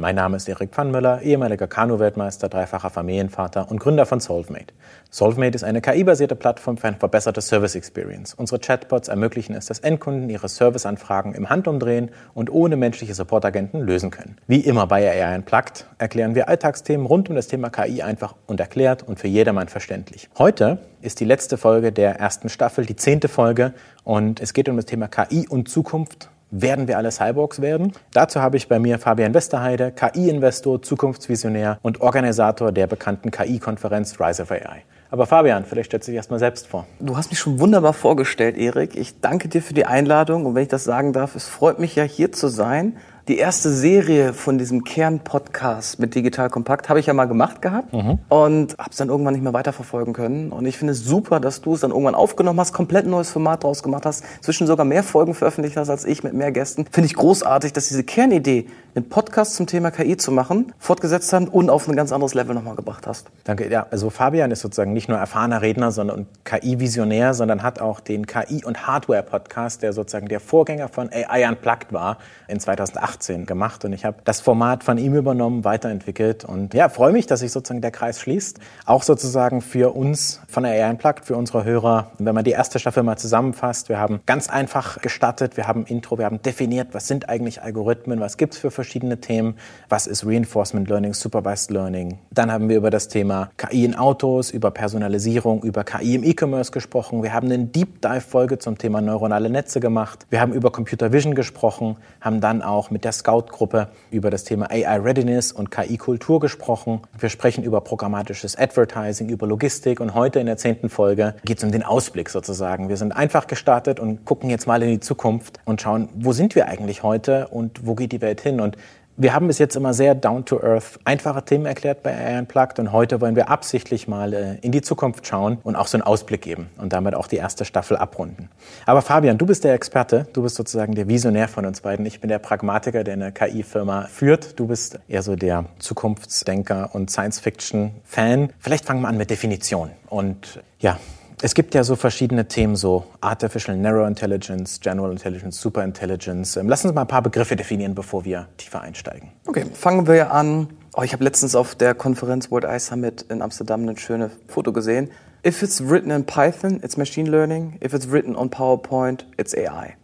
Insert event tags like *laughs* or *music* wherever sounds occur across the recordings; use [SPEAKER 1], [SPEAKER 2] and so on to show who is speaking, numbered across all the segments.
[SPEAKER 1] Mein Name ist Erik Pfannmüller, ehemaliger Kanu-Weltmeister, dreifacher Familienvater und Gründer von Solvemate. Solvemate ist eine KI-basierte Plattform für eine verbesserte Service Experience. Unsere Chatbots ermöglichen es, dass Endkunden ihre Serviceanfragen im Handumdrehen und ohne menschliche Supportagenten lösen können. Wie immer bei AI Unplugged erklären wir Alltagsthemen rund um das Thema KI einfach und erklärt und für jedermann verständlich. Heute ist die letzte Folge der ersten Staffel, die zehnte Folge und es geht um das Thema KI und Zukunft werden wir alle Cyborgs werden? Dazu habe ich bei mir Fabian Westerheide, KI-Investor, Zukunftsvisionär und Organisator der bekannten KI-Konferenz Rise of AI. Aber Fabian, vielleicht stellst du dich erstmal selbst vor.
[SPEAKER 2] Du hast mich schon wunderbar vorgestellt, Erik. Ich danke dir für die Einladung und wenn ich das sagen darf, es freut mich ja hier zu sein die erste Serie von diesem Kern-Podcast mit Digital Kompakt habe ich ja mal gemacht gehabt mhm. und habe es dann irgendwann nicht mehr weiterverfolgen können. Und ich finde es super, dass du es dann irgendwann aufgenommen hast, komplett neues Format draus gemacht hast, zwischen sogar mehr Folgen veröffentlicht hast als ich mit mehr Gästen. Finde ich großartig, dass diese Kernidee, einen Podcast zum Thema KI zu machen, fortgesetzt haben und auf ein ganz anderes Level nochmal gebracht hast.
[SPEAKER 1] Danke. Ja, also Fabian ist sozusagen nicht nur erfahrener Redner, sondern KI-Visionär, sondern hat auch den KI- und Hardware-Podcast, der sozusagen der Vorgänger von AI Unplugged war, in 2008 2018 gemacht und ich habe das Format von ihm übernommen, weiterentwickelt und ja, freue mich, dass sich sozusagen der Kreis schließt. Auch sozusagen für uns von der AI Unplugged, für unsere Hörer, wenn man die erste Staffel mal zusammenfasst, wir haben ganz einfach gestartet, wir haben Intro, wir haben definiert, was sind eigentlich Algorithmen, was gibt es für verschiedene Themen, was ist Reinforcement Learning, Supervised Learning. Dann haben wir über das Thema KI in Autos, über Personalisierung, über KI im E-Commerce gesprochen. Wir haben eine Deep Dive Folge zum Thema neuronale Netze gemacht. Wir haben über Computer Vision gesprochen, haben dann auch mit der der Scout-Gruppe über das Thema AI Readiness und KI-Kultur gesprochen. Wir sprechen über programmatisches Advertising, über Logistik und heute in der zehnten Folge geht es um den Ausblick sozusagen. Wir sind einfach gestartet und gucken jetzt mal in die Zukunft und schauen, wo sind wir eigentlich heute und wo geht die Welt hin? Und wir haben bis jetzt immer sehr down-to-earth einfache Themen erklärt bei AI Unplugged und heute wollen wir absichtlich mal äh, in die Zukunft schauen und auch so einen Ausblick geben und damit auch die erste Staffel abrunden. Aber Fabian, du bist der Experte, du bist sozusagen der Visionär von uns beiden. Ich bin der Pragmatiker, der eine KI-Firma führt. Du bist eher so der Zukunftsdenker und Science-Fiction-Fan. Vielleicht fangen wir an mit Definition. Und ja, es gibt ja so verschiedene Themen, so Artificial Narrow Intelligence, General Intelligence, Super Intelligence. Ähm, lass uns mal ein paar Begriffe definieren, bevor wir tiefer einsteigen.
[SPEAKER 2] Okay, fangen wir an. Oh, ich habe letztens auf der Konferenz World Eye Summit in Amsterdam ein schönes Foto gesehen. If it's written in Python, it's machine learning. If it's written on PowerPoint, it's AI.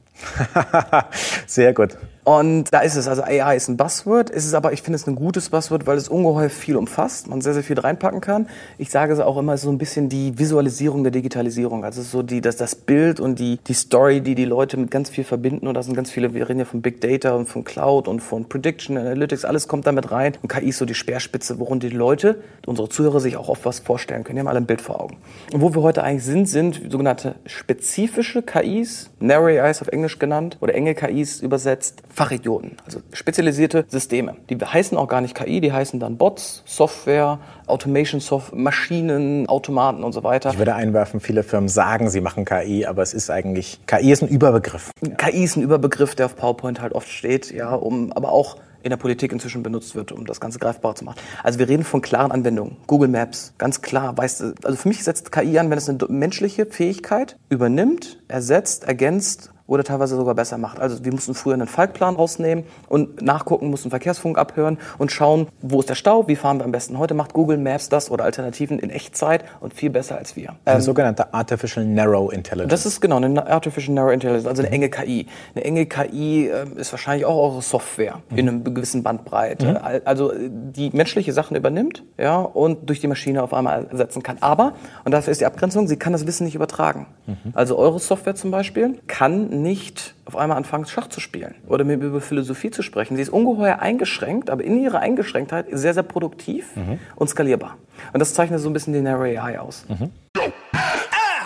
[SPEAKER 2] *laughs*
[SPEAKER 1] Sehr gut.
[SPEAKER 2] Und da ist es, also AI ist ein Buzzword, ist es aber, ich finde es ein gutes Buzzword, weil es ungeheuer viel umfasst, man sehr, sehr viel reinpacken kann. Ich sage es auch immer so ein bisschen die Visualisierung der Digitalisierung, also so die, das, das Bild und die, die Story, die die Leute mit ganz viel verbinden. Und da sind ganz viele, wir reden ja von Big Data und von Cloud und von Prediction Analytics, alles kommt damit rein. Und KI ist so die Speerspitze, worum die Leute, unsere Zuhörer sich auch oft was vorstellen können, die haben alle ein Bild vor Augen. Und wo wir heute eigentlich sind, sind sogenannte spezifische KIs, Narrow AIs auf Englisch genannt oder enge KIs übersetzt, Fachidioten, also spezialisierte Systeme. Die heißen auch gar nicht KI, die heißen dann Bots, Software, Automation Software, Maschinen, Automaten und so weiter.
[SPEAKER 1] Ich würde einwerfen, viele Firmen sagen, sie machen KI, aber es ist eigentlich, KI ist ein Überbegriff.
[SPEAKER 2] KI ist ein Überbegriff, der auf PowerPoint halt oft steht, ja, um, aber auch in der Politik inzwischen benutzt wird, um das Ganze greifbar zu machen. Also wir reden von klaren Anwendungen. Google Maps, ganz klar, weißt also für mich setzt KI an, wenn es eine menschliche Fähigkeit übernimmt, ersetzt, ergänzt oder teilweise sogar besser macht. Also wir mussten früher einen Falkplan rausnehmen und nachgucken, mussten Verkehrsfunk abhören und schauen, wo ist der Stau, wie fahren wir am besten. Heute macht Google Maps das oder Alternativen in Echtzeit und viel besser als wir.
[SPEAKER 1] Eine ähm, sogenannte Artificial Narrow Intelligence.
[SPEAKER 2] Das ist genau eine Artificial Narrow Intelligence, also eine enge KI. Eine enge KI äh, ist wahrscheinlich auch eure Software mhm. in einer gewissen Bandbreite. Mhm. Also die menschliche Sachen übernimmt ja, und durch die Maschine auf einmal ersetzen kann. Aber, und dafür ist die Abgrenzung, sie kann das Wissen nicht übertragen. Mhm. Also eure Software zum Beispiel kann nicht auf einmal anfangen, Schach zu spielen oder mit über Philosophie zu sprechen. Sie ist ungeheuer eingeschränkt, aber in ihrer Eingeschränktheit sehr, sehr produktiv mhm. und skalierbar. Und das zeichnet so ein bisschen die Narrow AI aus. Mhm.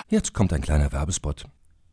[SPEAKER 3] Jetzt kommt ein kleiner Werbespot.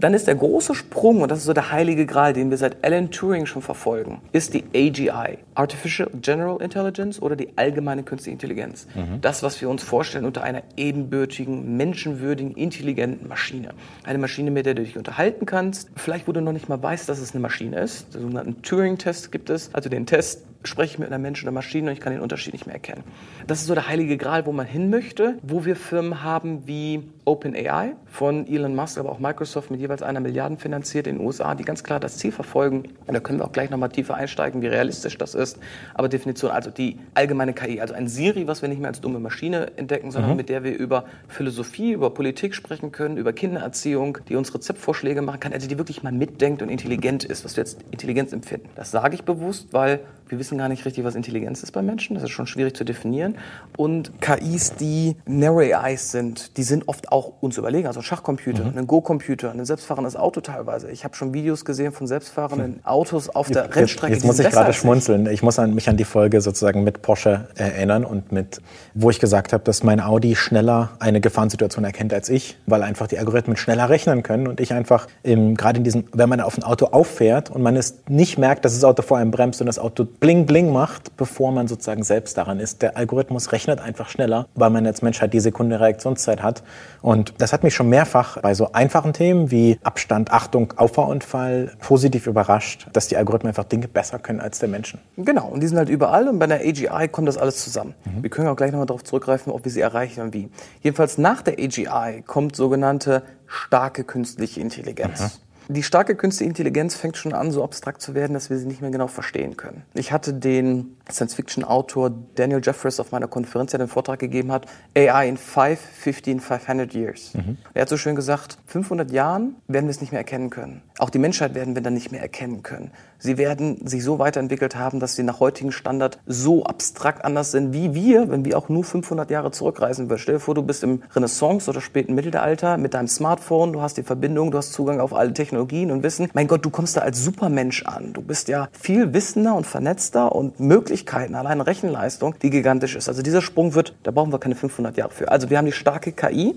[SPEAKER 2] Dann ist der große Sprung, und das ist so der heilige Gral, den wir seit Alan Turing schon verfolgen, ist die AGI, Artificial General Intelligence oder die allgemeine künstliche Intelligenz. Mhm. Das, was wir uns vorstellen unter einer ebenbürtigen, menschenwürdigen, intelligenten Maschine. Eine Maschine, mit der du dich unterhalten kannst, vielleicht wo du noch nicht mal weißt, dass es eine Maschine ist. Den sogenannten Turing-Test gibt es, also den Test, spreche ich mit einer Mensch oder Maschine und ich kann den Unterschied nicht mehr erkennen. Das ist so der heilige Gral, wo man hin möchte, wo wir Firmen haben wie OpenAI von Elon Musk, aber auch Microsoft mit jeweils einer Milliarde finanziert in den USA, die ganz klar das Ziel verfolgen. Und da können wir auch gleich nochmal tiefer einsteigen, wie realistisch das ist. Aber Definition, also die allgemeine KI, also ein Siri, was wir nicht mehr als dumme Maschine entdecken, sondern mhm. mit der wir über Philosophie, über Politik sprechen können, über Kindererziehung, die uns Rezeptvorschläge machen kann, also die wirklich mal mitdenkt und intelligent ist, was wir jetzt Intelligenz empfinden. Das sage ich bewusst, weil wir wissen gar nicht richtig, was Intelligenz ist bei Menschen. Das ist schon schwierig zu definieren. Und KIs, die Narrow AIs sind, die sind oft auch uns überlegen. Also ein Schachcomputer, mhm. ein Go-Computer, ein selbstfahrendes Auto teilweise. Ich habe schon Videos gesehen von selbstfahrenden hm. Autos auf der jetzt, Rennstrecke.
[SPEAKER 1] Jetzt muss ich gerade schmunzeln. Ich muss an, mich an die Folge sozusagen mit Porsche erinnern und mit, wo ich gesagt habe, dass mein Audi schneller eine Gefahrensituation erkennt als ich, weil einfach die Algorithmen schneller rechnen können und ich einfach gerade in diesem, wenn man auf ein Auto auffährt und man es nicht merkt, dass das Auto vor einem bremst und das Auto bling bling macht, bevor man sozusagen selbst daran ist. Der Algorithmus rechnet einfach schneller, weil man als Mensch halt die Sekunde Reaktionszeit hat. Und das hat mich schon mehrfach bei so einfachen Themen wie Abstand, Achtung, Auffahrunfall positiv überrascht, dass die Algorithmen einfach Dinge besser können als der Menschen.
[SPEAKER 2] Genau, und die sind halt überall und bei der AGI kommt das alles zusammen. Mhm. Wir können auch gleich nochmal darauf zurückgreifen, ob wir sie erreichen und wie. Jedenfalls nach der AGI kommt sogenannte starke künstliche Intelligenz. Mhm. Die starke künstliche Intelligenz fängt schon an, so abstrakt zu werden, dass wir sie nicht mehr genau verstehen können. Ich hatte den Science-Fiction-Autor Daniel Jeffries auf meiner Konferenz, der den Vortrag gegeben hat, AI in 5, 15, 500 years. Mhm. Er hat so schön gesagt, 500 Jahren werden wir es nicht mehr erkennen können. Auch die Menschheit werden wir dann nicht mehr erkennen können. Sie werden sich so weiterentwickelt haben, dass sie nach heutigem Standard so abstrakt anders sind wie wir, wenn wir auch nur 500 Jahre zurückreisen würden. Stell dir vor, du bist im Renaissance oder späten Mittelalter mit deinem Smartphone, du hast die Verbindung, du hast Zugang auf alle Technologien und Wissen. Mein Gott, du kommst da als Supermensch an. Du bist ja viel wissender und vernetzter und Möglichkeiten, allein Rechenleistung, die gigantisch ist. Also dieser Sprung wird, da brauchen wir keine 500 Jahre für. Also wir haben die starke KI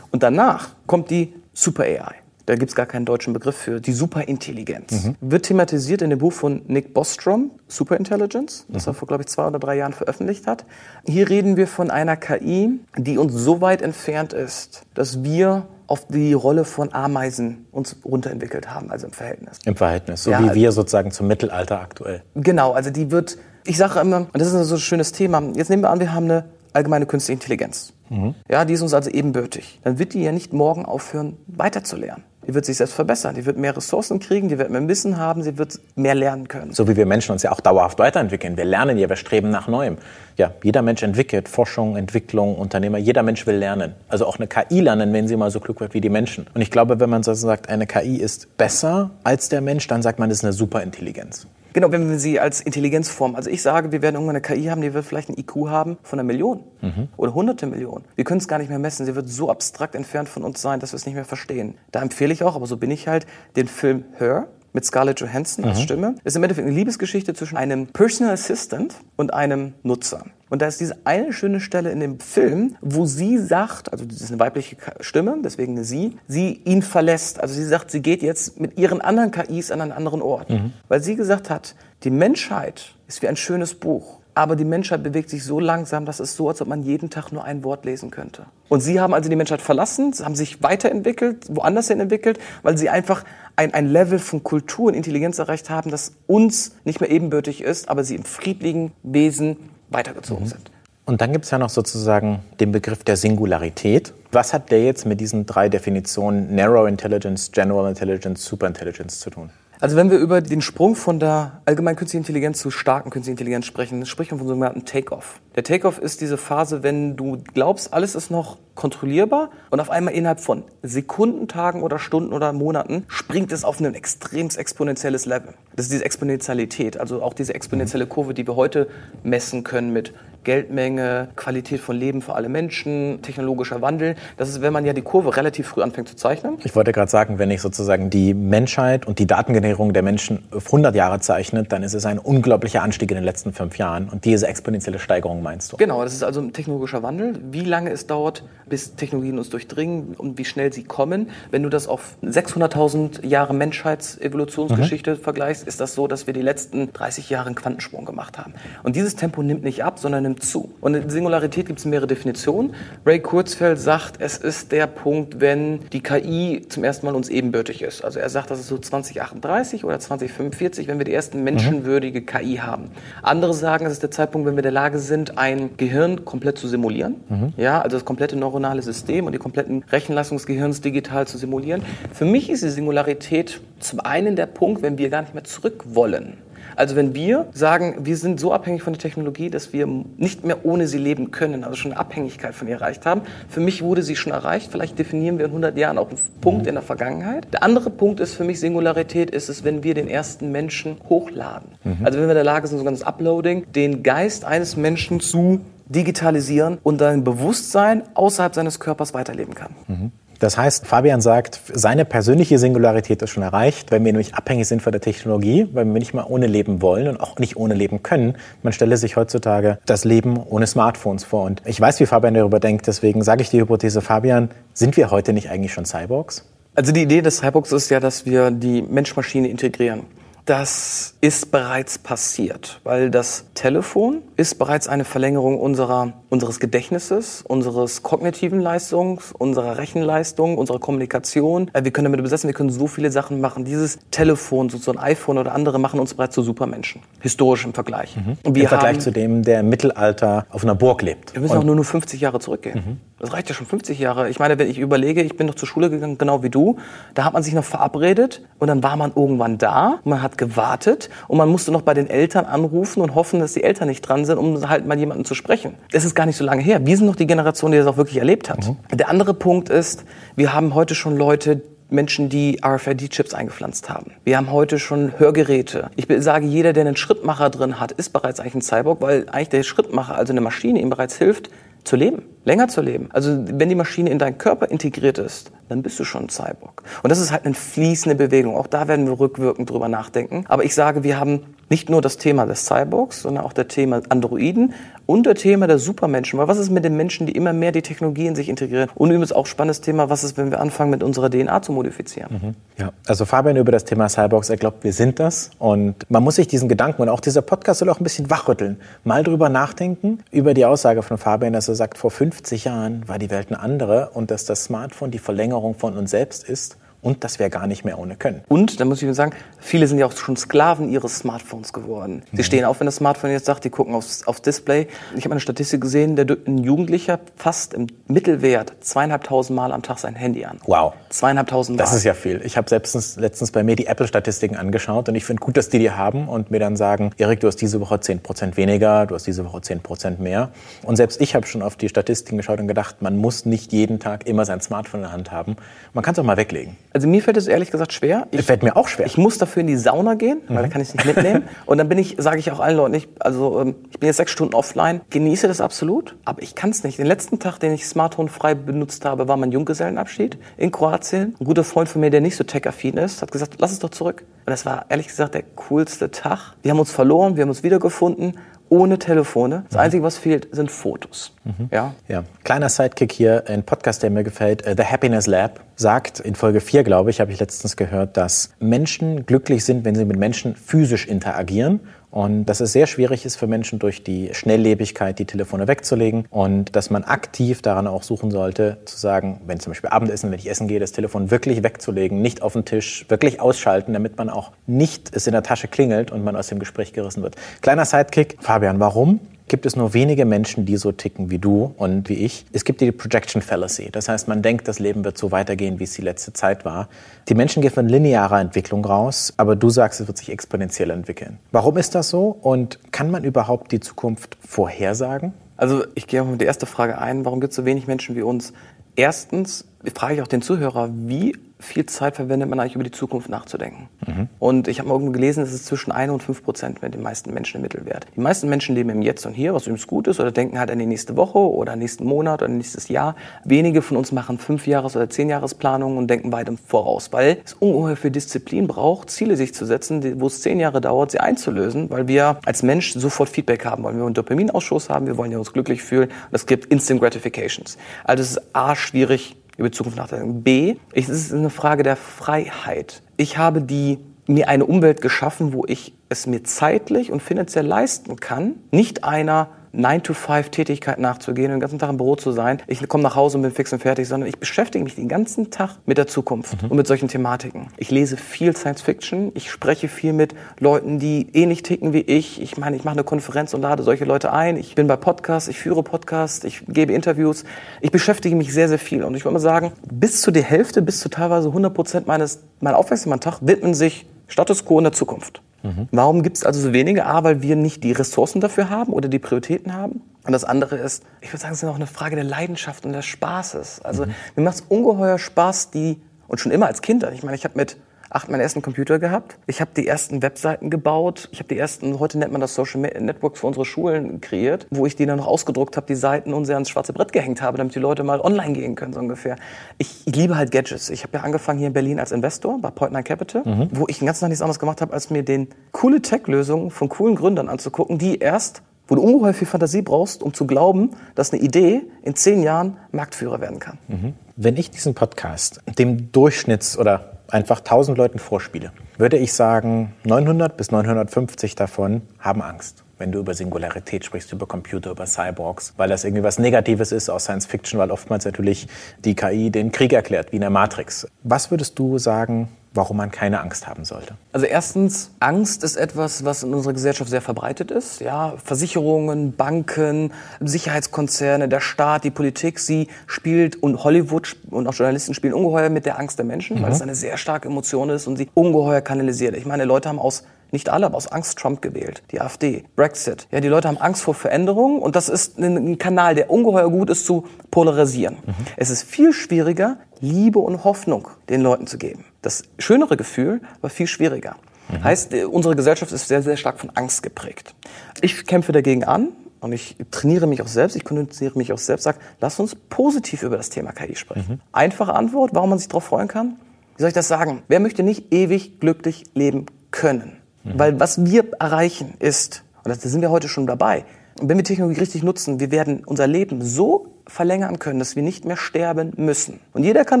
[SPEAKER 2] und danach kommt die Super AI. Da gibt es gar keinen deutschen Begriff für, die Superintelligenz. Mhm. Wird thematisiert in dem Buch von Nick Bostrom, Superintelligence, das mhm. er vor, glaube ich, zwei oder drei Jahren veröffentlicht hat. Hier reden wir von einer KI, die uns so weit entfernt ist, dass wir auf die Rolle von Ameisen uns runterentwickelt haben, also im Verhältnis.
[SPEAKER 1] Im Verhältnis, so ja, wie wir sozusagen zum Mittelalter aktuell.
[SPEAKER 2] Genau, also die wird, ich sage immer, und das ist so ein schönes Thema, jetzt nehmen wir an, wir haben eine allgemeine künstliche Intelligenz. Mhm. Ja, die ist uns also ebenbürtig. Dann wird die ja nicht morgen aufhören, weiterzulernen. Die wird sich selbst verbessern, die wird mehr Ressourcen kriegen, die wird mehr Wissen haben, sie wird mehr lernen können.
[SPEAKER 1] So wie wir Menschen uns ja auch dauerhaft weiterentwickeln. Wir lernen ja, wir streben nach Neuem. Ja, jeder Mensch entwickelt Forschung, Entwicklung, Unternehmer. Jeder Mensch will lernen. Also auch eine KI lernen, wenn sie mal so klug wird wie die Menschen. Und ich glaube, wenn man so sagt, eine KI ist besser als der Mensch, dann sagt man, das ist eine Superintelligenz.
[SPEAKER 2] Genau, wenn wir sie als Intelligenzform, also ich sage, wir werden irgendwann eine KI haben, die wird vielleicht ein IQ haben von einer Million mhm. oder hunderte Millionen. Wir können es gar nicht mehr messen. Sie wird so abstrakt entfernt von uns sein, dass wir es nicht mehr verstehen. Da empfehle ich auch, aber so bin ich halt, den Film Her mit Scarlett Johansson als mhm. Stimme. Das ist im Endeffekt eine Liebesgeschichte zwischen einem Personal Assistant und einem Nutzer. Und da ist diese eine schöne Stelle in dem Film, wo sie sagt, also das ist eine weibliche Stimme, deswegen eine sie, sie ihn verlässt. Also sie sagt, sie geht jetzt mit ihren anderen KIs an einen anderen Ort. Mhm. Weil sie gesagt hat, die Menschheit ist wie ein schönes Buch. aber die Menschheit bewegt sich so langsam, dass es so, als ob man jeden Tag nur ein Wort lesen könnte. Und sie haben also die Menschheit verlassen, haben sich weiterentwickelt, woanders hin entwickelt, weil sie einfach ein, ein Level von Kultur und Intelligenz erreicht haben, das uns nicht mehr ebenbürtig ist, aber sie im friedlichen Wesen weitergezogen mhm. sind.
[SPEAKER 1] Und dann gibt es ja noch sozusagen den Begriff der Singularität. Was hat der jetzt mit diesen drei Definitionen Narrow Intelligence, General Intelligence, Superintelligence zu tun?
[SPEAKER 2] Also wenn wir über den Sprung von der allgemeinen künstlichen Intelligenz zu starken künstlichen Intelligenz sprechen, spricht man von sogenannten Take-off. Der Take-off ist diese Phase, wenn du glaubst, alles ist noch kontrollierbar und auf einmal innerhalb von Sekunden, Tagen oder Stunden oder Monaten springt es auf ein extrem exponentielles Level. Das ist diese Exponentialität, also auch diese exponentielle Kurve, die wir heute messen können mit Geldmenge, Qualität von Leben für alle Menschen, technologischer Wandel. Das ist, wenn man ja die Kurve relativ früh anfängt zu zeichnen.
[SPEAKER 1] Ich wollte gerade sagen, wenn ich sozusagen die Menschheit und die Datengenerierung der Menschen auf 100 Jahre zeichnet, dann ist es ein unglaublicher Anstieg in den letzten fünf Jahren. Und diese exponentielle Steigerung meinst du?
[SPEAKER 2] Genau, das ist also ein technologischer Wandel. Wie lange es dauert, bis Technologien uns durchdringen und wie schnell sie kommen. Wenn du das auf 600.000 Jahre Menschheitsevolutionsgeschichte mhm. vergleichst, ist das so, dass wir die letzten 30 Jahre einen Quantensprung gemacht haben. Und dieses Tempo nimmt nicht ab, sondern nimmt zu. Und in Singularität gibt es mehrere Definitionen. Ray Kurzfeld sagt, es ist der Punkt, wenn die KI zum ersten Mal uns ebenbürtig ist. Also er sagt, das ist so 2038 oder 2045, wenn wir die ersten menschenwürdige KI haben. Andere sagen, es ist der Zeitpunkt, wenn wir in der Lage sind, ein Gehirn komplett zu simulieren. Mhm. Ja, also das komplette neuronale System und die kompletten Rechenleistung des Gehirns digital zu simulieren. Für mich ist die Singularität zum einen der Punkt, wenn wir gar nicht mehr zurück wollen. Also wenn wir sagen, wir sind so abhängig von der Technologie, dass wir nicht mehr ohne sie leben können, also schon eine Abhängigkeit von ihr erreicht haben. Für mich wurde sie schon erreicht. Vielleicht definieren wir in 100 Jahren auch einen Punkt mhm. in der Vergangenheit. Der andere Punkt ist für mich Singularität, ist es, wenn wir den ersten Menschen hochladen. Mhm. Also wenn wir in der Lage sind, so ganz Uploading, den Geist eines Menschen zu digitalisieren und sein Bewusstsein außerhalb seines Körpers weiterleben kann. Mhm.
[SPEAKER 1] Das heißt, Fabian sagt, seine persönliche Singularität ist schon erreicht, weil wir nämlich abhängig sind von der Technologie, weil wir nicht mal ohne leben wollen und auch nicht ohne leben können. Man stelle sich heutzutage das Leben ohne Smartphones vor. Und ich weiß, wie Fabian darüber denkt, deswegen sage ich die Hypothese, Fabian, sind wir heute nicht eigentlich schon Cyborgs?
[SPEAKER 2] Also die Idee des Cyborgs ist ja, dass wir die Mensch-Maschine integrieren. Das ist bereits passiert, weil das Telefon ist bereits eine Verlängerung unserer, unseres Gedächtnisses, unseres kognitiven Leistungs, unserer Rechenleistung, unserer Kommunikation. Äh, wir können damit besetzen, wir können so viele Sachen machen. Dieses Telefon, so ein iPhone oder andere, machen uns bereits zu Supermenschen. Historisch im Vergleich.
[SPEAKER 1] Mhm. Im Vergleich zu dem, der im Mittelalter auf einer Burg lebt.
[SPEAKER 2] Wir müssen Und auch nur, nur 50 Jahre zurückgehen. Mhm. Das reicht ja schon 50 Jahre. Ich meine, wenn ich überlege, ich bin noch zur Schule gegangen, genau wie du, da hat man sich noch verabredet und dann war man irgendwann da, man hat gewartet und man musste noch bei den Eltern anrufen und hoffen, dass die Eltern nicht dran sind, um halt mal jemanden zu sprechen. Das ist gar nicht so lange her. Wir sind noch die Generation, die das auch wirklich erlebt hat. Mhm. Der andere Punkt ist, wir haben heute schon Leute, Menschen, die RFID-Chips eingepflanzt haben. Wir haben heute schon Hörgeräte. Ich sage, jeder, der einen Schrittmacher drin hat, ist bereits eigentlich ein Cyborg, weil eigentlich der Schrittmacher, also eine Maschine, ihm bereits hilft, zu leben, länger zu leben. Also wenn die Maschine in deinen Körper integriert ist, dann bist du schon ein Cyborg. Und das ist halt eine fließende Bewegung. Auch da werden wir rückwirkend drüber nachdenken. Aber ich sage, wir haben nicht nur das Thema des Cyborgs, sondern auch das Thema Androiden und das Thema der Supermenschen. Weil was ist mit den Menschen, die immer mehr die Technologie in sich integrieren? Und übrigens auch spannendes Thema, was ist, wenn wir anfangen, mit unserer DNA zu modifizieren? Mhm.
[SPEAKER 1] Ja, also Fabian über das Thema Cyborgs, er glaubt, wir sind das. Und man muss sich diesen Gedanken und auch dieser Podcast soll auch ein bisschen wachrütteln. Mal drüber nachdenken, über die Aussage von Fabian, dass er sagt, vor 50 Jahren war die Welt eine andere und dass das Smartphone die Verlängerung von uns selbst ist und dass wir gar nicht mehr ohne können.
[SPEAKER 2] Und, da muss ich sagen, viele sind ja auch schon Sklaven ihres Smartphones geworden. Sie mhm. stehen auf, wenn das Smartphone jetzt sagt, die gucken aufs, aufs Display. Ich habe eine Statistik gesehen, der, ein Jugendlicher fasst im Mittelwert zweieinhalbtausend Mal am Tag sein Handy an.
[SPEAKER 1] Wow.
[SPEAKER 2] Zweieinhalbtausend Mal.
[SPEAKER 1] Das ist ja viel. Ich habe letztens, letztens bei mir die Apple-Statistiken angeschaut und ich finde gut, dass die die haben und mir dann sagen, Erik, du hast diese Woche 10% weniger, du hast diese Woche 10% mehr. Und selbst ich habe schon auf die Statistiken geschaut und gedacht, man muss nicht jeden Tag immer sein Smartphone in der Hand haben. Man kann es auch mal weglegen.
[SPEAKER 2] Also mir fällt es ehrlich gesagt schwer.
[SPEAKER 1] Ich, fällt mir auch schwer.
[SPEAKER 2] Ich muss dafür in die Sauna gehen, weil mhm. da kann ich es nicht mitnehmen. *laughs* Und dann bin ich, sage ich auch allen Leuten, ich, also ähm, ich bin jetzt sechs Stunden offline, genieße das absolut, aber ich kann es nicht. Den letzten Tag, den ich Smartphone frei benutzt habe, war mein Junggesellenabschied in Kroatien. Ein guter Freund von mir, der nicht so tech-affin ist, hat gesagt, lass es doch zurück. Und das war ehrlich gesagt der coolste Tag. Wir haben uns verloren, wir haben uns wiedergefunden ohne Telefone. Das mhm. Einzige, was fehlt, sind Fotos.
[SPEAKER 1] Mhm. Ja? ja. Kleiner Sidekick hier, ein Podcast, der mir gefällt, äh, The Happiness Lab, sagt in Folge 4, glaube ich, habe ich letztens gehört, dass Menschen glücklich sind, wenn sie mit Menschen physisch interagieren und dass es sehr schwierig ist für Menschen durch die Schnelllebigkeit die Telefone wegzulegen und dass man aktiv daran auch suchen sollte, zu sagen, wenn zum Beispiel Abendessen, wenn ich essen gehe, das Telefon wirklich wegzulegen, nicht auf den Tisch, wirklich ausschalten, damit man auch nicht es in der Tasche klingelt und man aus dem Gespräch gerissen wird. Kleiner Sidekick, Fabian, warum gibt es nur wenige Menschen, die so ticken wie du und wie ich. Es gibt die Projection Fallacy. Das heißt, man denkt, das Leben wird so weitergehen, wie es die letzte Zeit war. Die Menschen gehen von linearer Entwicklung raus, aber du sagst, es wird sich exponentiell entwickeln. Warum ist das so und kann man überhaupt die Zukunft vorhersagen?
[SPEAKER 2] Also ich gehe auf die erste Frage ein, warum gibt es so wenig Menschen wie uns? Erstens frage ich auch den Zuhörer, wie viel Zeit verwendet man eigentlich über die Zukunft nachzudenken. Mhm. Und ich habe mal irgendwo gelesen, es ist zwischen 1 und 5 Prozent mit den meisten Menschen im Mittelwert. Die meisten Menschen leben im Jetzt und Hier, was übrigens gut ist, oder denken halt an die nächste Woche oder nächsten Monat oder nächstes Jahr. Wenige von uns machen 5 Jahres- oder 10 Jahresplanungen und denken weit im Voraus, weil es ungeheuer viel Disziplin braucht, Ziele sich zu setzen, wo es 10 Jahre dauert, sie einzulösen, weil wir als Mensch sofort Feedback haben wollen. Wir wollen einen Dopaminausschuss haben, wir wollen ja uns glücklich fühlen. Und es gibt Instant Gratifications. Also es ist A, schwierig, über Zukunft nachdenken. B, es ist eine Frage der Freiheit. Ich habe die mir eine Umwelt geschaffen, wo ich es mir zeitlich und finanziell leisten kann, nicht einer 9-to-5-Tätigkeit nachzugehen und den ganzen Tag im Büro zu sein. Ich komme nach Hause und bin fix und fertig, sondern ich beschäftige mich den ganzen Tag mit der Zukunft mhm. und mit solchen Thematiken. Ich lese viel Science Fiction, ich spreche viel mit Leuten, die ähnlich ticken wie ich. Ich meine, ich mache eine Konferenz und lade solche Leute ein. Ich bin bei Podcasts, ich führe Podcasts, ich gebe Interviews. Ich beschäftige mich sehr, sehr viel. Und ich würde mal sagen, bis zu der Hälfte, bis zu teilweise 100 Prozent meines, meiner Aufmerksamkeit am Tag widmen sich Status quo in der Zukunft. Mhm. Warum gibt es also so wenige? A, weil wir nicht die Ressourcen dafür haben oder die Prioritäten haben. Und das andere ist, ich würde sagen, es ist auch eine Frage der Leidenschaft und des Spaßes. Also mhm. mir macht es ungeheuer Spaß, die, und schon immer als Kind, ich meine, ich habe mit acht meinen ersten Computer gehabt. Ich habe die ersten Webseiten gebaut. Ich habe die ersten, heute nennt man das Social Networks für unsere Schulen kreiert, wo ich die dann noch ausgedruckt habe, die Seiten und sie ans schwarze Brett gehängt habe, damit die Leute mal online gehen können, so ungefähr. Ich, ich liebe halt Gadgets. Ich habe ja angefangen hier in Berlin als Investor bei Point Nine Capital, mhm. wo ich den ganzen Tag nichts anderes gemacht habe, als mir den coole Tech-Lösungen von coolen Gründern anzugucken, die erst wo du ungeheuer viel Fantasie brauchst, um zu glauben, dass eine Idee in zehn Jahren Marktführer werden kann.
[SPEAKER 1] Mhm. Wenn ich diesen Podcast dem Durchschnitts- oder einfach 1000 Leuten vorspiele, würde ich sagen, 900 bis 950 davon haben Angst. Wenn du über Singularität sprichst, über Computer, über Cyborgs, weil das irgendwie was Negatives ist aus Science Fiction, weil oftmals natürlich die KI den Krieg erklärt, wie in der Matrix. Was würdest du sagen, warum man keine Angst haben sollte?
[SPEAKER 2] Also erstens, Angst ist etwas, was in unserer Gesellschaft sehr verbreitet ist. Ja, Versicherungen, Banken, Sicherheitskonzerne, der Staat, die Politik, sie spielt und Hollywood und auch Journalisten spielen ungeheuer mit der Angst der Menschen, mhm. weil es eine sehr starke Emotion ist und sie ungeheuer kanalisiert. Ich meine, Leute haben aus nicht alle, aber aus Angst Trump gewählt. Die AfD, Brexit. Ja, die Leute haben Angst vor Veränderungen und das ist ein Kanal, der ungeheuer gut ist zu polarisieren. Mhm. Es ist viel schwieriger, Liebe und Hoffnung den Leuten zu geben. Das schönere Gefühl, aber viel schwieriger. Mhm. Heißt, äh, unsere Gesellschaft ist sehr, sehr stark von Angst geprägt. Ich kämpfe dagegen an und ich trainiere mich auch selbst, ich konditioniere mich auch selbst, sage, lass uns positiv über das Thema KI sprechen. Mhm. Einfache Antwort, warum man sich darauf freuen kann. Wie soll ich das sagen? Wer möchte nicht ewig glücklich leben können? Mhm. Weil was wir erreichen ist, und da sind wir heute schon dabei, wenn wir Technologie richtig nutzen, wir werden unser Leben so verlängern können, dass wir nicht mehr sterben müssen. Und jeder kann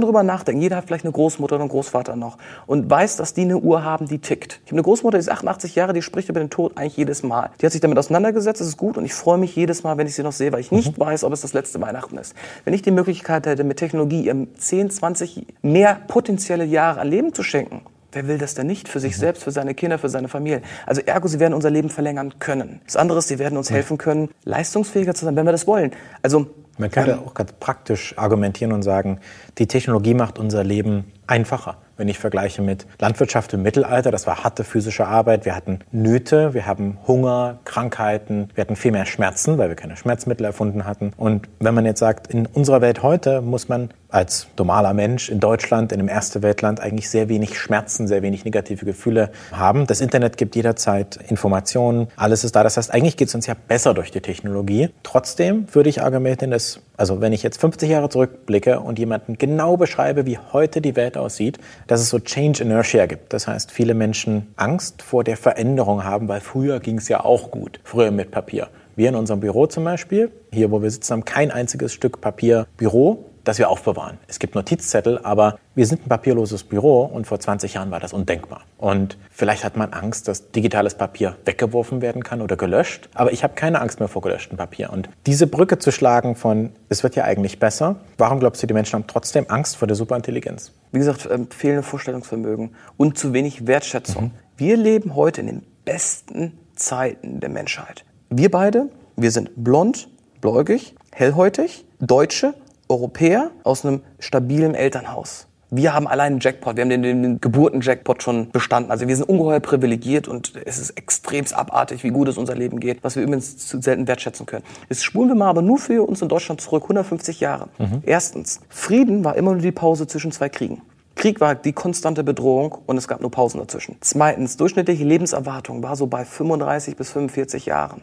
[SPEAKER 2] darüber nachdenken. Jeder hat vielleicht eine Großmutter oder einen Großvater noch und weiß, dass die eine Uhr haben, die tickt. Ich habe eine Großmutter, die ist 88 Jahre, die spricht über den Tod eigentlich jedes Mal. Die hat sich damit auseinandergesetzt, das ist gut und ich freue mich jedes Mal, wenn ich sie noch sehe, weil ich nicht mhm. weiß, ob es das letzte Weihnachten ist. Wenn ich die Möglichkeit hätte, mit Technologie ihrem 10, 20 mehr potenzielle Jahre an Leben zu schenken, Wer will das denn nicht? Für sich mhm. selbst, für seine Kinder, für seine Familie. Also ergo, sie werden unser Leben verlängern können. Das andere ist, sie werden uns helfen können, leistungsfähiger zu sein, wenn wir das wollen. Also
[SPEAKER 1] man könnte ähm, auch ganz praktisch argumentieren und sagen, die Technologie macht unser Leben einfacher. Wenn ich vergleiche mit Landwirtschaft im Mittelalter, das war harte physische Arbeit. Wir hatten Nöte, wir haben Hunger, Krankheiten, wir hatten viel mehr Schmerzen, weil wir keine Schmerzmittel erfunden hatten. Und wenn man jetzt sagt, in unserer Welt heute muss man als normaler Mensch in Deutschland, in einem erste Weltland, eigentlich sehr wenig Schmerzen, sehr wenig negative Gefühle haben. Das Internet gibt jederzeit Informationen, alles ist da. Das heißt, eigentlich geht es uns ja besser durch die Technologie. Trotzdem würde ich argumentieren, dass, also wenn ich jetzt 50 Jahre zurückblicke und jemanden genau beschreibe, wie heute die Welt aussieht, dass es so Change Inertia gibt. Das heißt, viele Menschen Angst vor der Veränderung haben, weil früher ging es ja auch gut, früher mit Papier. Wir in unserem Büro zum Beispiel, hier wo wir sitzen, haben kein einziges Stück Papier Büro das wir aufbewahren. Es gibt Notizzettel, aber wir sind ein papierloses Büro und vor 20 Jahren war das undenkbar. Und vielleicht hat man Angst, dass digitales Papier weggeworfen werden kann oder gelöscht, aber ich habe keine Angst mehr vor gelöschtem Papier. Und diese Brücke zu schlagen von, es wird ja eigentlich besser, warum glaubst du, die Menschen haben trotzdem Angst vor der Superintelligenz?
[SPEAKER 2] Wie gesagt, ähm, fehlende Vorstellungsvermögen und zu wenig Wertschätzung. Mhm. Wir leben heute in den besten Zeiten der Menschheit. Wir beide, wir sind blond, bläugig, hellhäutig, Deutsche, Europäer aus einem stabilen Elternhaus. Wir haben allein einen Jackpot, wir haben den, den, Geburtenjackpot schon bestanden. Also wir sind ungeheuer privilegiert und es ist extrem abartig, wie gut es unser Leben geht, was wir übrigens zu selten wertschätzen können. Jetzt spulen wir mal aber nur für uns in Deutschland zurück, 150 Jahre. Mhm. Erstens, Frieden war immer nur die Pause zwischen zwei Kriegen. Krieg war die konstante Bedrohung und es gab nur Pausen dazwischen. Zweitens, durchschnittliche Lebenserwartung war so bei 35 bis 45 Jahren.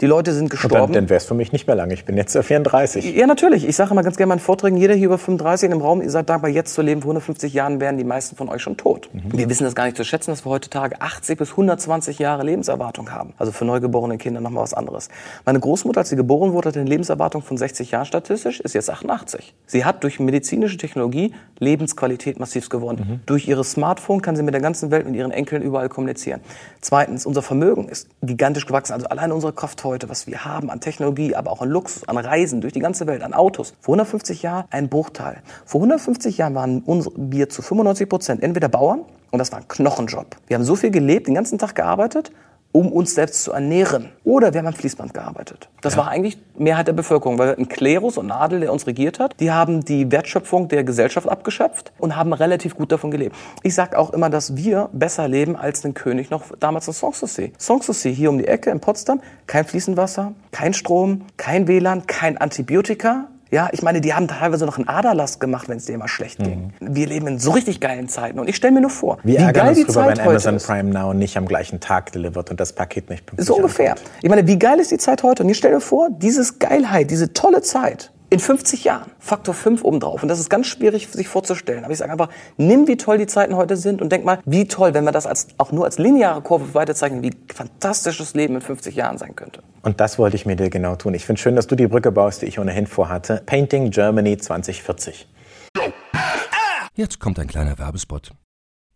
[SPEAKER 2] Die Leute sind gestorben.
[SPEAKER 1] dann, dann wäre es für mich nicht mehr lange. Ich bin jetzt 34.
[SPEAKER 2] Ja, natürlich. Ich sage immer ganz gerne in meinen Vorträgen, jeder hier über 35 in dem Raum, ihr seid dankbar, jetzt zu leben. Vor 150 Jahren wären die meisten von euch schon tot. Mhm. Wir wissen das gar nicht zu schätzen, dass wir heutzutage 80 bis 120 Jahre Lebenserwartung haben. Also für neugeborene Kinder nochmal was anderes. Meine Großmutter, als sie geboren wurde, hatte eine Lebenserwartung von 60 Jahren statistisch, ist jetzt 88. Sie hat durch medizinische Technologie Lebensqualität massiv gewonnen. Mhm. Durch ihre Smartphone kann sie mit der ganzen Welt, mit ihren Enkeln überall kommunizieren. Zweitens, unser Vermögen ist gigantisch gewachsen. Also allein unsere Kraft heute, was wir haben an Technologie, aber auch an Luxus, an Reisen durch die ganze Welt, an Autos. Vor 150 Jahren ein Bruchteil. Vor 150 Jahren waren wir zu 95 Prozent entweder Bauern und das war ein Knochenjob. Wir haben so viel gelebt, den ganzen Tag gearbeitet um uns selbst zu ernähren. Oder wir haben am Fließband gearbeitet. Das ja. war eigentlich Mehrheit der Bevölkerung, weil wir hatten Klerus und Adel, der uns regiert hat. Die haben die Wertschöpfung der Gesellschaft abgeschöpft und haben relativ gut davon gelebt. Ich sage auch immer, dass wir besser leben als den König noch damals in Sanssouci. Sanssouci hier um die Ecke in Potsdam, kein fließend Wasser, kein Strom, kein WLAN, kein Antibiotika, ja, ich meine, die haben teilweise noch einen Aderlast gemacht, wenn es denen mal schlecht ging. Mhm. Wir leben in so richtig geilen Zeiten und ich stelle mir nur vor,
[SPEAKER 1] wie, wie geil die Zeit wenn Amazon ist. Prime Now nicht am gleichen Tag delivert und das Paket nicht
[SPEAKER 2] pünktlich So ungefähr. Ankommt. Ich meine, wie geil ist die Zeit heute? Und ich stelle mir vor, dieses Geilheit, diese tolle Zeit, in 50 Jahren. Faktor 5 obendrauf. Und das ist ganz schwierig sich vorzustellen. Aber ich sage einfach, nimm, wie toll die Zeiten heute sind und denk mal, wie toll, wenn wir das als, auch nur als lineare Kurve weiterzeichnen, wie fantastisch das Leben in 50 Jahren sein könnte.
[SPEAKER 1] Und das wollte ich mir dir genau tun. Ich finde schön, dass du die Brücke baust, die ich ohnehin vorhatte. Painting Germany 2040.
[SPEAKER 4] Jetzt kommt ein kleiner Werbespot.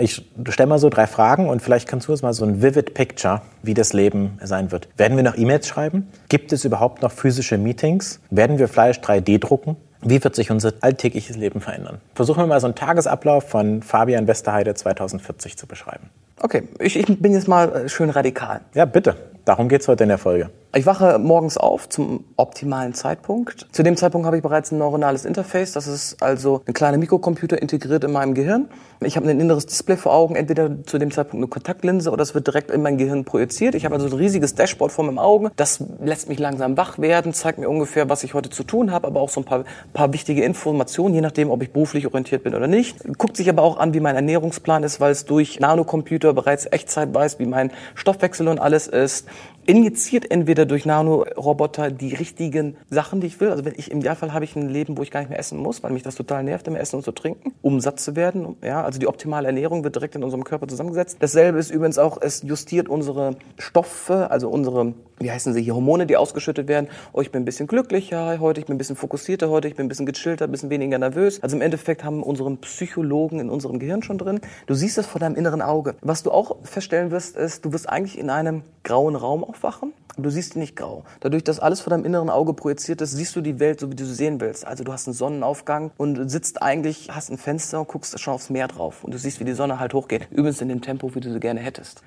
[SPEAKER 1] Ich stelle mal so drei Fragen und vielleicht kannst du uns mal so ein vivid Picture, wie das Leben sein wird. Werden wir noch E-Mails schreiben? Gibt es überhaupt noch physische Meetings? Werden wir Fleisch 3D drucken? Wie wird sich unser alltägliches Leben verändern? Versuchen wir mal so einen Tagesablauf von Fabian Westerheide 2040 zu beschreiben.
[SPEAKER 2] Okay, ich, ich bin jetzt mal äh, schön radikal.
[SPEAKER 1] Ja, bitte. Darum geht es heute in der Folge.
[SPEAKER 2] Ich wache morgens auf zum optimalen Zeitpunkt. Zu dem Zeitpunkt habe ich bereits ein neuronales Interface. Das ist also ein kleiner Mikrocomputer integriert in meinem Gehirn. Ich habe ein inneres Display vor Augen, entweder zu dem Zeitpunkt eine Kontaktlinse oder es wird direkt in mein Gehirn projiziert. Ich habe also ein riesiges Dashboard vor meinem Augen. Das lässt mich langsam wach werden, zeigt mir ungefähr, was ich heute zu tun habe, aber auch so ein paar, paar wichtige Informationen, je nachdem, ob ich beruflich orientiert bin oder nicht. Guckt sich aber auch an, wie mein Ernährungsplan ist, weil es durch Nanocomputer bereits Echtzeit weiß, wie mein Stoffwechsel und alles ist. Injiziert entweder durch Nanoroboter die richtigen Sachen, die ich will. Also wenn ich im Idealfall habe ich ein Leben, wo ich gar nicht mehr essen muss, weil mich das total nervt, im Essen und zu trinken, um satt zu werden. Ja, also die optimale Ernährung wird direkt in unserem Körper zusammengesetzt. Dasselbe ist übrigens auch, es justiert unsere Stoffe, also unsere wie heißen sie hier, Hormone, die ausgeschüttet werden. Oh, ich bin ein bisschen glücklicher heute, ich bin ein bisschen fokussierter heute, ich bin ein bisschen gechillter, ein bisschen weniger nervös. Also im Endeffekt haben unseren Psychologen in unserem Gehirn schon drin. Du siehst es vor deinem inneren Auge. Was du auch feststellen wirst, ist, du wirst eigentlich in einem grauen Raum aufwachen. Du siehst ihn nicht grau. Dadurch, dass alles vor deinem inneren Auge projiziert ist, siehst du die Welt so, wie du sie sehen willst. Also du hast einen Sonnenaufgang und sitzt eigentlich, hast ein Fenster und guckst schon aufs Meer drauf. Und du siehst, wie die Sonne halt hochgeht. Übrigens in dem Tempo, wie du sie gerne hättest.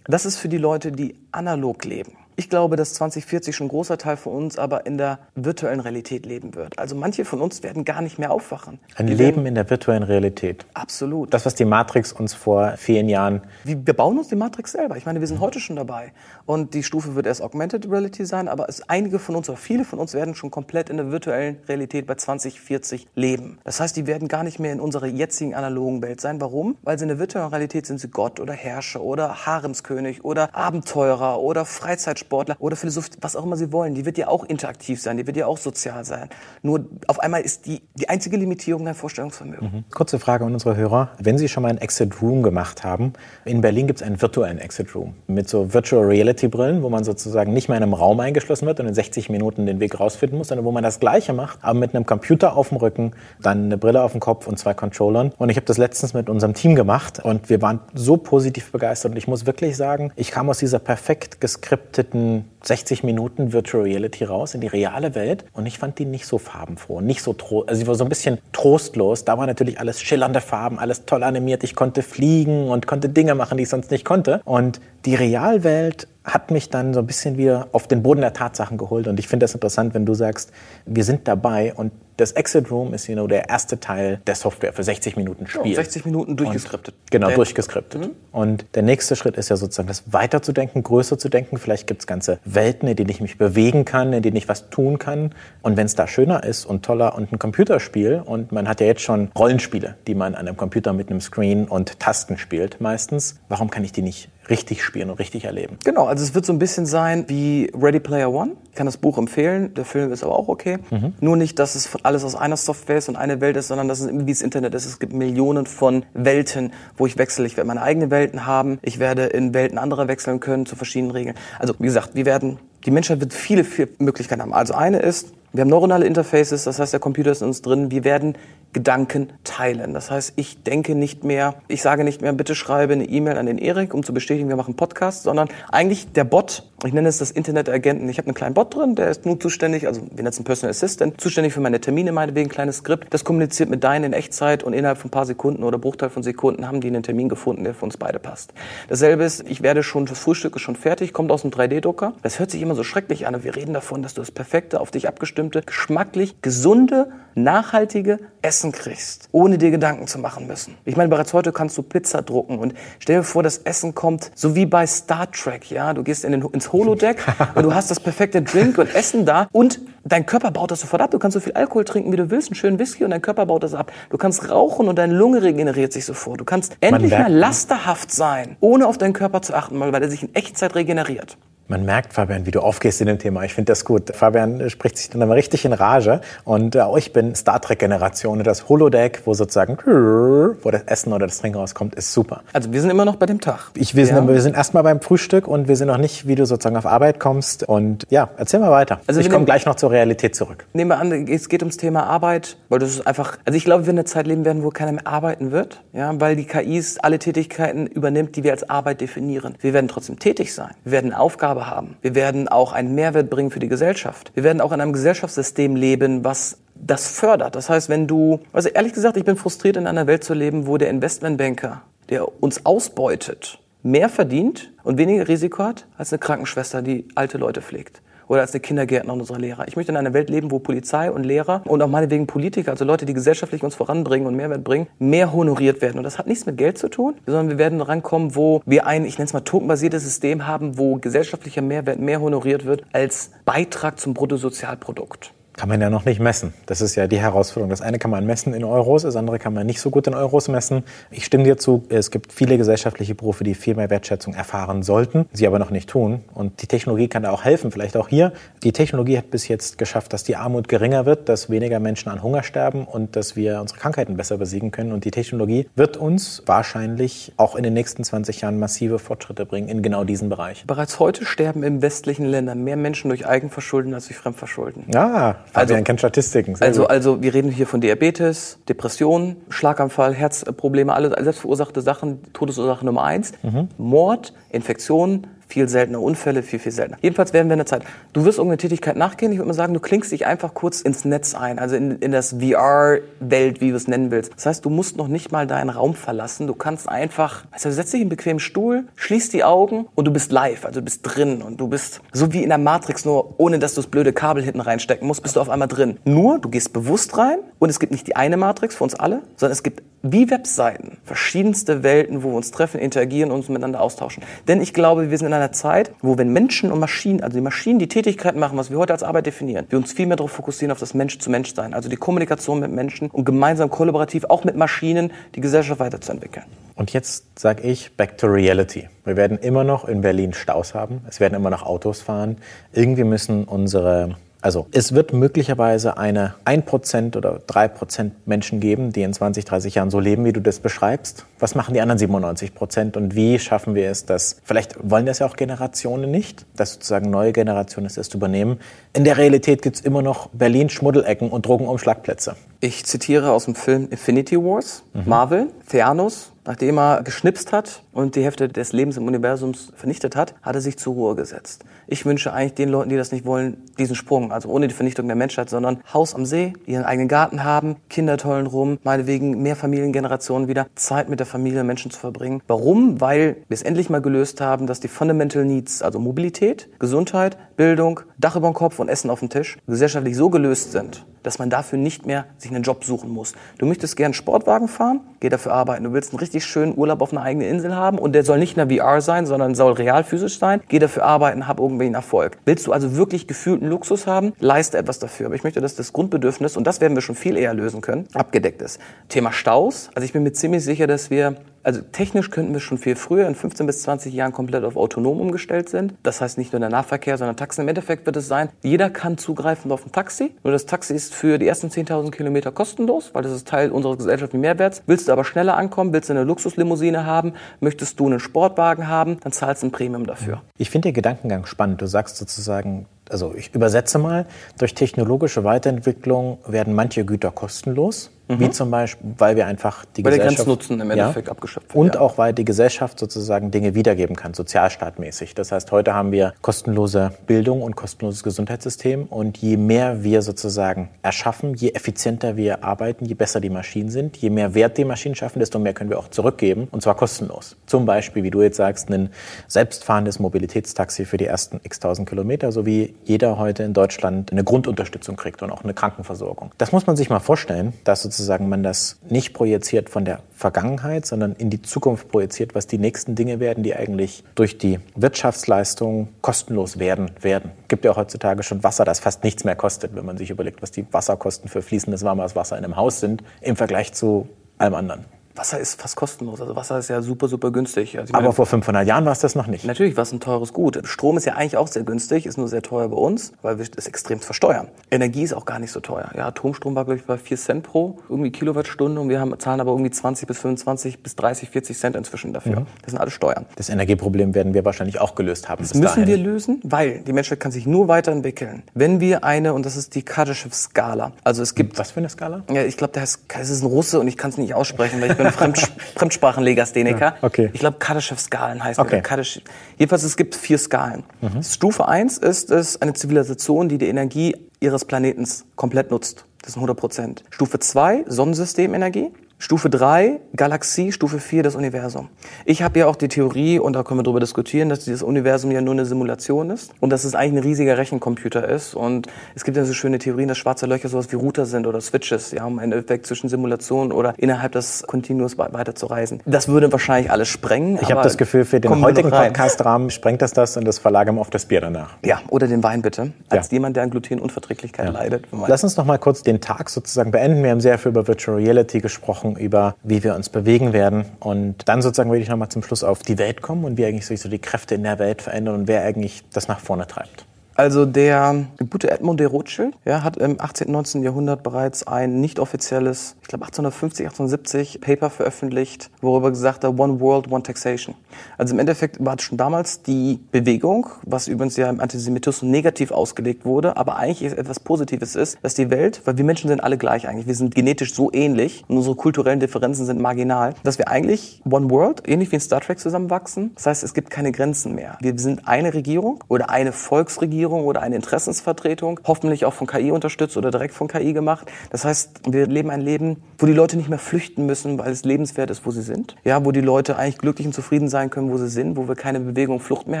[SPEAKER 2] Das ist für die Leute, die analog leben. Ich glaube, dass 2040 schon ein großer Teil von uns aber in der virtuellen Realität leben wird. Also manche von uns werden gar nicht mehr aufwachen.
[SPEAKER 1] Ein wir Leben in der virtuellen Realität.
[SPEAKER 2] Absolut.
[SPEAKER 1] Das, was die Matrix uns vor vielen Jahren.
[SPEAKER 2] Wir bauen uns die Matrix selber. Ich meine, wir sind heute schon dabei. Und die Stufe wird erst Augmented Reality sein, aber es, einige von uns oder viele von uns werden schon komplett in der virtuellen Realität bei 2040 leben. Das heißt, die werden gar nicht mehr in unserer jetzigen analogen Welt sein. Warum? Weil sie in der virtuellen Realität sind sie Gott oder Herrscher oder Haremskönig oder Abenteurer oder Freizeitsportler Sportler oder Philosoph, was auch immer sie wollen, die wird ja auch interaktiv sein, die wird ja auch sozial sein. Nur auf einmal ist die, die einzige Limitierung dein Vorstellungsvermögen.
[SPEAKER 1] Mhm. Kurze Frage an unsere Hörer. Wenn Sie schon mal ein Exit Room gemacht haben, in Berlin gibt es einen virtuellen Exit Room mit so Virtual Reality Brillen, wo man sozusagen nicht mehr in einem Raum eingeschlossen wird und in 60 Minuten den Weg rausfinden muss, sondern wo man das Gleiche macht, aber mit einem Computer auf dem Rücken, dann eine Brille auf dem Kopf und zwei Controllern. Und ich habe das letztens mit unserem Team gemacht und wir waren so positiv begeistert. Und ich muss wirklich sagen, ich kam aus dieser perfekt geskripteten in 60 Minuten Virtual Reality raus in die reale Welt und ich fand die nicht so farbenfroh, nicht so tro also sie war so ein bisschen trostlos. Da war natürlich alles schillernde Farben, alles toll animiert. Ich konnte fliegen und konnte Dinge machen, die ich sonst nicht konnte. Und die Realwelt hat mich dann so ein bisschen wieder auf den Boden der Tatsachen geholt. Und ich finde das interessant, wenn du sagst, wir sind dabei und das Exit Room ist you know, der erste Teil der Software für 60 Minuten Spiel. Ja,
[SPEAKER 2] 60 Minuten durchgeskriptet.
[SPEAKER 1] Und, genau, durchgeskriptet. Mhm. Und der nächste Schritt ist ja sozusagen, das weiterzudenken, größer zu denken. Vielleicht gibt es ganze Welten, in denen ich mich bewegen kann, in denen ich was tun kann. Und wenn es da schöner ist und toller und ein Computerspiel, und man hat ja jetzt schon Rollenspiele, die man an einem Computer mit einem Screen und Tasten spielt meistens, warum kann ich die nicht richtig spielen und richtig erleben.
[SPEAKER 2] Genau, also es wird so ein bisschen sein wie Ready Player One. Ich kann das Buch empfehlen, der Film ist aber auch okay. Mhm. Nur nicht, dass es alles aus einer Software ist und eine Welt ist, sondern dass es wie das Internet ist. Es gibt Millionen von Welten, wo ich wechsle. Ich werde meine eigenen Welten haben. Ich werde in Welten anderer wechseln können zu verschiedenen Regeln. Also wie gesagt, wir werden die Menschheit wird viele, viele Möglichkeiten haben. Also eine ist, wir haben neuronale Interfaces, das heißt, der Computer ist in uns drin. Wir werden Gedanken teilen. Das heißt, ich denke nicht mehr, ich sage nicht mehr, bitte schreibe eine E-Mail an den Erik, um zu bestätigen, wir machen Podcast, sondern eigentlich der Bot, ich nenne es das Internet-Agenten. Ich habe einen kleinen Bot drin, der ist nur zuständig, also wir nennen es einen Personal Assistant, zuständig für meine Termine, meinetwegen, ein kleines Skript. Das kommuniziert mit deinen in Echtzeit und innerhalb von ein paar Sekunden oder Bruchteil von Sekunden haben die einen Termin gefunden, der für uns beide passt. Dasselbe ist, ich werde schon, das Frühstück ist schon fertig, kommt aus dem 3D-Drucker. Das hört sich immer so schrecklich an, wir reden davon, dass du das perfekte, auf dich abgestimmte, geschmacklich, gesunde, nachhaltige Essen kriegst, ohne dir Gedanken zu machen müssen. Ich meine, bereits heute kannst du Pizza drucken und stell dir vor, das Essen kommt so wie bei Star Trek, ja, du gehst in den, ins Holodeck *laughs* und du hast das perfekte Drink und Essen da und dein Körper baut das sofort ab. Du kannst so viel Alkohol trinken, wie du willst, einen schönen Whisky und dein Körper baut das ab. Du kannst rauchen und deine Lunge regeneriert sich sofort. Du kannst endlich mal lasterhaft sein, ohne auf deinen Körper zu achten, weil er sich in Echtzeit regeneriert.
[SPEAKER 1] Man merkt, Fabian, wie du aufgehst in dem Thema. Ich finde das gut. Fabian spricht sich dann immer richtig in Rage. Und äh, ich bin Star Trek-Generation. Das Holodeck, wo sozusagen wo das Essen oder das Trinken rauskommt, ist super.
[SPEAKER 2] Also wir sind immer noch bei dem Tag.
[SPEAKER 1] Ich, wir, sind, wir sind erstmal beim Frühstück und wir sind noch nicht, wie du sozusagen auf Arbeit kommst. Und ja, erzähl mal weiter. Also ich komme gleich noch zur Realität zurück.
[SPEAKER 2] Nehmen wir an, es geht ums Thema Arbeit, weil das ist einfach, also ich glaube, wir in einer Zeit leben werden, wo keiner mehr arbeiten wird, ja, weil die KIs alle Tätigkeiten übernimmt, die wir als Arbeit definieren. Wir werden trotzdem tätig sein. Wir werden eine Aufgabe haben. Wir werden auch einen Mehrwert bringen für die Gesellschaft. Wir werden auch in einem Gesellschaftssystem leben, was das fördert. Das heißt, wenn du, also ehrlich gesagt, ich bin frustriert in einer Welt zu leben, wo der Investmentbanker, der uns ausbeutet, mehr verdient und weniger Risiko hat als eine Krankenschwester, die alte Leute pflegt oder als eine Kindergärtner und unsere Lehrer. Ich möchte in einer Welt leben, wo Polizei und Lehrer und auch meinetwegen Politiker, also Leute, die gesellschaftlich uns voranbringen und Mehrwert bringen, mehr honoriert werden. Und das hat nichts mit Geld zu tun, sondern wir werden rankommen, wo wir ein, ich nenne es mal tokenbasiertes System haben, wo gesellschaftlicher Mehrwert mehr honoriert wird als Beitrag zum Bruttosozialprodukt.
[SPEAKER 1] Kann man ja noch nicht messen. Das ist ja die Herausforderung. Das eine kann man messen in Euros, das andere kann man nicht so gut in Euros messen. Ich stimme dir zu, es gibt viele gesellschaftliche Berufe, die viel mehr Wertschätzung erfahren sollten, sie aber noch nicht tun. Und die Technologie kann da auch helfen, vielleicht auch hier. Die Technologie hat bis jetzt geschafft, dass die Armut geringer wird, dass weniger Menschen an Hunger sterben und dass wir unsere Krankheiten besser besiegen können. Und die Technologie wird uns wahrscheinlich auch in den nächsten 20 Jahren massive Fortschritte bringen in genau diesen Bereich.
[SPEAKER 2] Bereits heute sterben in westlichen Ländern mehr Menschen durch Eigenverschulden als durch Fremdverschulden.
[SPEAKER 1] Ja,
[SPEAKER 2] Also-
[SPEAKER 1] Fabian kennt Statistiken. Sehr
[SPEAKER 2] Also,
[SPEAKER 1] gut.
[SPEAKER 2] also wir reden hier von Diabetes, Depressionen, Schlaganfall, Herzprobleme, alle selbstverursachte Sachen, Todesursache Nummer eins. Mord, Infektionen, viel seltener Unfälle, viel, viel seltener. Jedenfalls werden wir in der Zeit. Du wirst irgendeine Tätigkeit nachgehen. Ich würde mal sagen, du klingst dich einfach kurz ins Netz ein, also in, in das VR-Welt, wie du es nennen willst. Das heißt, du musst noch nicht mal deinen Raum verlassen. Du kannst einfach, also setz dich in einen bequemen Stuhl, schließ die Augen und du bist live, also du bist drin und du bist so wie in der Matrix, nur ohne dass du das blöde Kabel hinten reinstecken musst, bist du auf einmal drin. Nur, du gehst bewusst rein und es gibt nicht die eine Matrix für uns alle, sondern es gibt wie Webseiten verschiedenste Welten, wo wir uns treffen, interagieren und uns miteinander austauschen. Denn ich glaube, wir sind in einer Zeit, wo wenn Menschen und Maschinen, also die Maschinen die Tätigkeiten machen, was wir heute als Arbeit definieren, wir uns viel mehr darauf fokussieren, auf das Mensch-zu-Mensch-Sein, also die Kommunikation mit Menschen und gemeinsam kollaborativ auch mit Maschinen die Gesellschaft weiterzuentwickeln.
[SPEAKER 1] Und jetzt sage ich back to reality. Wir werden immer noch in Berlin Staus haben. Es werden immer noch Autos fahren. Irgendwie müssen unsere also es wird möglicherweise eine 1% oder 3% Menschen geben, die in 20, 30 Jahren so leben, wie du das beschreibst. Was machen die anderen 97% und wie schaffen wir es, dass, vielleicht wollen das ja auch Generationen nicht, dass sozusagen neue Generationen es erst übernehmen. In der Realität gibt es immer noch Berlin Schmuddelecken und Drogenumschlagplätze.
[SPEAKER 2] Ich zitiere aus dem Film Infinity Wars, Marvel, Thanos, nachdem er geschnipst hat und die Hälfte des Lebens im Universums vernichtet hat, hat er sich zur Ruhe gesetzt. Ich wünsche eigentlich den Leuten, die das nicht wollen, diesen Sprung, also ohne die Vernichtung der Menschheit, sondern Haus am See, ihren eigenen Garten haben, Kinder tollen rum, meinetwegen mehr Familiengenerationen wieder, Zeit mit der Familie, Menschen zu verbringen. Warum? Weil wir es endlich mal gelöst haben, dass die Fundamental Needs, also Mobilität, Gesundheit, Bildung, Dach über dem Kopf und Essen auf dem Tisch, gesellschaftlich so gelöst sind, dass man dafür nicht mehr sich einen Job suchen muss. Du möchtest gern Sportwagen fahren, geh dafür arbeiten. Du willst einen richtig schönen Urlaub auf einer eigenen Insel haben und der soll nicht in der VR sein, sondern soll real physisch sein. Geh dafür arbeiten, hab irgendwie einen Erfolg. Willst du also wirklich gefühlten Luxus haben, leiste etwas dafür. Aber ich möchte, dass das Grundbedürfnis, und das werden wir schon viel eher lösen können, abgedeckt ist. Thema Staus. Also ich bin mir ziemlich sicher, dass wir also technisch könnten wir schon viel früher, in 15 bis 20 Jahren komplett auf autonom umgestellt sind. Das heißt nicht nur der Nahverkehr, sondern Taxen. Im Endeffekt wird es sein, jeder kann zugreifen auf ein Taxi. Nur das Taxi ist für die ersten 10.000 Kilometer kostenlos, weil das ist Teil unseres gesellschaftlichen Mehrwerts. Willst du aber schneller ankommen, willst du eine Luxuslimousine haben, möchtest du einen Sportwagen haben, dann zahlst du ein Premium dafür.
[SPEAKER 1] Ich finde den Gedankengang spannend. Du sagst sozusagen, also ich übersetze mal, durch technologische Weiterentwicklung werden manche Güter kostenlos, wie zum Beispiel, weil wir einfach die
[SPEAKER 2] Mhm. Weil der
[SPEAKER 1] Gesellschaft...
[SPEAKER 2] Grenznutzen im Endeffekt abgeschöpft wird,
[SPEAKER 1] Und
[SPEAKER 2] ja.
[SPEAKER 1] auch, weil die Gesellschaft sozusagen Dinge wiedergeben kann, sozialstaatmäßig. Das heißt, heute haben wir kostenlose Bildung und kostenloses Gesundheitssystem und je mehr wir sozusagen erschaffen, je effizienter wir arbeiten, je besser die Maschinen sind, je mehr Wert die Maschinen schaffen, desto mehr können wir auch zurückgeben und zwar kostenlos. Zum Beispiel, wie du jetzt sagst, ein selbstfahrendes Mobilitätstaxi für die ersten x tausend Kilometer, so wie jeder heute in Deutschland eine Grundunterstützung kriegt und auch eine Krankenversorgung. Das muss man sich mal vorstellen, dass sozusagen man das nicht projiziert von der Vergangenheit, sondern in die Zukunft projiziert, was die nächsten Dinge werden, die eigentlich durch die Wirtschaftsleistung kostenlos werden werden. Gibt ja auch heutzutage schon Wasser, das fast nichts mehr kostet, wenn man sich überlegt, was die Wasserkosten für fließendes warmes Wasser in einem Haus sind im Vergleich zu allem anderen.
[SPEAKER 2] Wasser ist fast kostenlos. Also Wasser ist ja super, super günstig. Also meine,
[SPEAKER 1] Aber vor 500 Jahren war es das noch nicht.
[SPEAKER 2] Natürlich war es ein teures Gut. Strom ist ja eigentlich auch sehr günstig, ist nur sehr teuer bei uns, weil wir das extrem versteuern. Energie ist auch gar nicht so teuer. Ja, Atomstrom war, glaube ich, bei 4 Cent pro irgendwie Kilowattstunde und wir haben, zahlen aber irgendwie 20 bis 25 bis 30, 40 Cent inzwischen dafür. Das sind alles Steuern.
[SPEAKER 1] Das Energieproblem werden wir wahrscheinlich auch gelöst haben.
[SPEAKER 2] Das müssen wir lösen, weil die Menschheit kann sich nur weiterentwickeln, wenn wir eine, und das ist die Kardashev-Skala. Also es gibt
[SPEAKER 1] Was für eine Skala?
[SPEAKER 2] ja, ich glaube, der heißt, es ist ein Russe und ich kann es nicht aussprechen, bin Fremd, Fremdsprachenlegastheniker.
[SPEAKER 1] Ja, okay.
[SPEAKER 2] Ich glaube, Kardashev-Skalen heißt
[SPEAKER 1] Okay.
[SPEAKER 2] der. Kardaschew- Jedenfalls, es gibt vier Skalen. Stufe eins ist es eine Zivilisation, die die Energie ihres Planetens komplett nutzt. Das sind 100 Prozent. Stufe zwei Sonnensystemenergie. Stufe 3, Galaxie, Stufe 4, das Universum. Ich habe ja auch die Theorie, und da können wir darüber diskutieren, dass dieses Universum ja nur eine Simulation ist und dass es eigentlich ein riesiger Rechencomputer ist. Und es gibt ja so schöne Theorien, dass schwarze Löcher sowas wie Router sind oder Switches, ja, um einen Effekt zwischen Simulation oder innerhalb des Kontinuums weiter zu reisen. Das würde wahrscheinlich alles sprengen.
[SPEAKER 1] Ich habe das Gefühl, für den heutigen Podcast-Rahmen sprengt das das und das verlagern wir auf das Bier danach.
[SPEAKER 2] Ja, oder den Wein bitte, als ja. jemand, der an Glutenunverträglichkeit ja. leidet.
[SPEAKER 1] Lass uns noch mal kurz den Tag sozusagen beenden. Wir haben sehr viel über Virtual Reality gesprochen, über wie wir uns bewegen werden. Und dann sozusagen würde ich nochmal zum Schluss auf die Welt kommen und wie eigentlich sich so die Kräfte in der Welt verändern und wer eigentlich das nach vorne treibt.
[SPEAKER 2] Also der gute Edmund de Rothschild ja, hat im 18. und 19. Jahrhundert bereits ein nicht offizielles, ich glaube 1850, 1870 Paper veröffentlicht, worüber gesagt hat, One World, One Taxation. Also im Endeffekt war schon damals die Bewegung, was übrigens ja im Antisemitismus negativ ausgelegt wurde, aber eigentlich etwas Positives ist, dass die Welt, weil wir Menschen sind alle gleich eigentlich, wir sind genetisch so ähnlich und unsere kulturellen Differenzen sind marginal, dass wir eigentlich One World, ähnlich wie in Star Trek zusammenwachsen. Das heißt, es gibt keine Grenzen mehr. Wir sind eine Regierung oder eine Volksregierung Regierung oder eine Interessensvertretung, hoffentlich auch von KI unterstützt oder direkt von KI gemacht. Das heißt, wir leben ein Leben, wo die Leute nicht mehr flüchten müssen, weil es lebenswert ist, wo sie sind. Ja, wo die Leute eigentlich glücklich und zufrieden sein können, wo sie sind, wo wir keine Bewegung Flucht mehr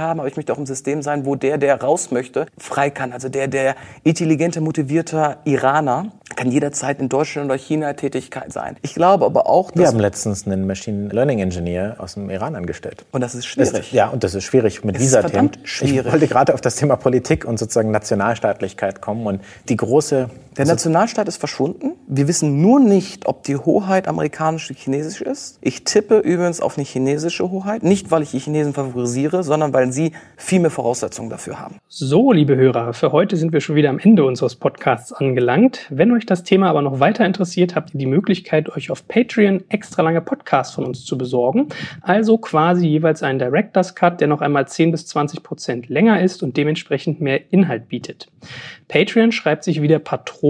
[SPEAKER 2] haben. Aber ich möchte auch im System sein, wo der, der raus möchte, frei kann. Also der, der intelligente, motivierter Iraner kann jederzeit in Deutschland oder China Tätigkeit sein. Ich glaube aber auch,
[SPEAKER 1] dass... Wir haben letztens einen Machine Learning Engineer aus dem Iran angestellt.
[SPEAKER 2] Und das ist schwierig.
[SPEAKER 1] Ist, ja, und das ist schwierig mit dieser Themen.
[SPEAKER 2] Schwierig.
[SPEAKER 1] Ich wollte gerade auf das Thema Politik und sozusagen Nationalstaatlichkeit kommen. Und die große
[SPEAKER 2] der Nationalstaat ist verschwunden. Wir wissen nur nicht, ob die Hoheit amerikanisch oder chinesisch ist. Ich tippe übrigens auf eine chinesische Hoheit. Nicht, weil ich die Chinesen favorisiere, sondern weil sie viel mehr Voraussetzungen dafür haben.
[SPEAKER 3] So, liebe Hörer, für heute sind wir schon wieder am Ende unseres Podcasts angelangt. Wenn euch das Thema aber noch weiter interessiert, habt ihr die Möglichkeit, euch auf Patreon extra lange Podcasts von uns zu besorgen. Also quasi jeweils einen Director's Cut, der noch einmal 10 bis 20 Prozent länger ist und dementsprechend mehr Inhalt bietet. Patreon schreibt sich wieder Patron,